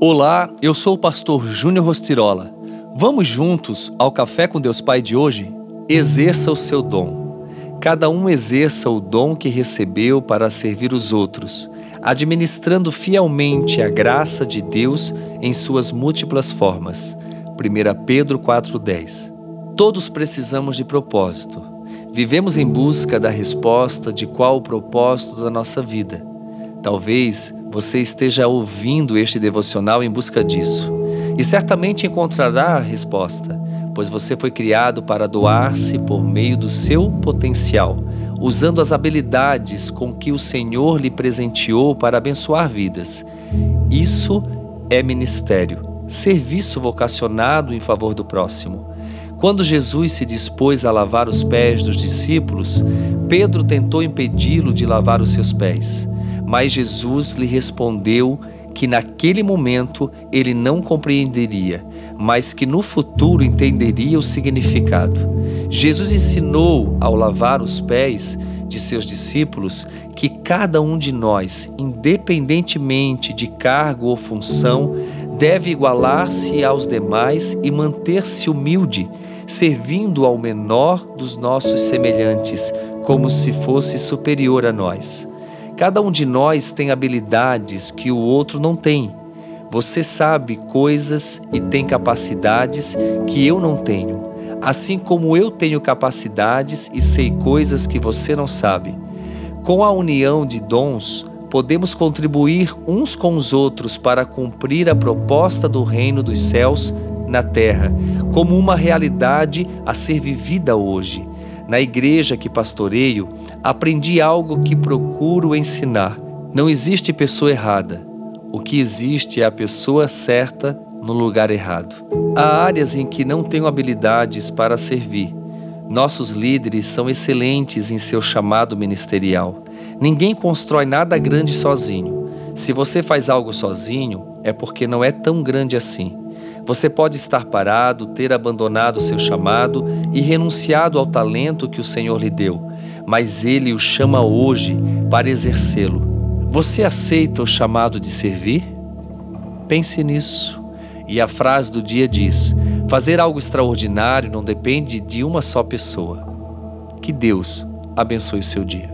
Olá, eu sou o pastor Júnior Rostirola. Vamos juntos ao Café com Deus Pai de hoje? Exerça o seu dom. Cada um exerça o dom que recebeu para servir os outros, administrando fielmente a graça de Deus em suas múltiplas formas. 1 Pedro 4,10 Todos precisamos de propósito. Vivemos em busca da resposta de qual o propósito da nossa vida. Talvez você esteja ouvindo este devocional em busca disso e certamente encontrará a resposta, pois você foi criado para doar-se por meio do seu potencial, usando as habilidades com que o Senhor lhe presenteou para abençoar vidas. Isso é ministério, serviço vocacionado em favor do próximo. Quando Jesus se dispôs a lavar os pés dos discípulos, Pedro tentou impedi-lo de lavar os seus pés. Mas Jesus lhe respondeu que naquele momento ele não compreenderia, mas que no futuro entenderia o significado. Jesus ensinou, ao lavar os pés de seus discípulos, que cada um de nós, independentemente de cargo ou função, deve igualar-se aos demais e manter-se humilde, servindo ao menor dos nossos semelhantes, como se fosse superior a nós. Cada um de nós tem habilidades que o outro não tem. Você sabe coisas e tem capacidades que eu não tenho, assim como eu tenho capacidades e sei coisas que você não sabe. Com a união de dons, podemos contribuir uns com os outros para cumprir a proposta do reino dos céus na terra, como uma realidade a ser vivida hoje. Na igreja que pastoreio, aprendi algo que procuro ensinar. Não existe pessoa errada. O que existe é a pessoa certa no lugar errado. Há áreas em que não tenho habilidades para servir. Nossos líderes são excelentes em seu chamado ministerial. Ninguém constrói nada grande sozinho. Se você faz algo sozinho, é porque não é tão grande assim. Você pode estar parado, ter abandonado seu chamado e renunciado ao talento que o Senhor lhe deu, mas Ele o chama hoje para exercê-lo. Você aceita o chamado de servir? Pense nisso. E a frase do dia diz: fazer algo extraordinário não depende de uma só pessoa. Que Deus abençoe seu dia.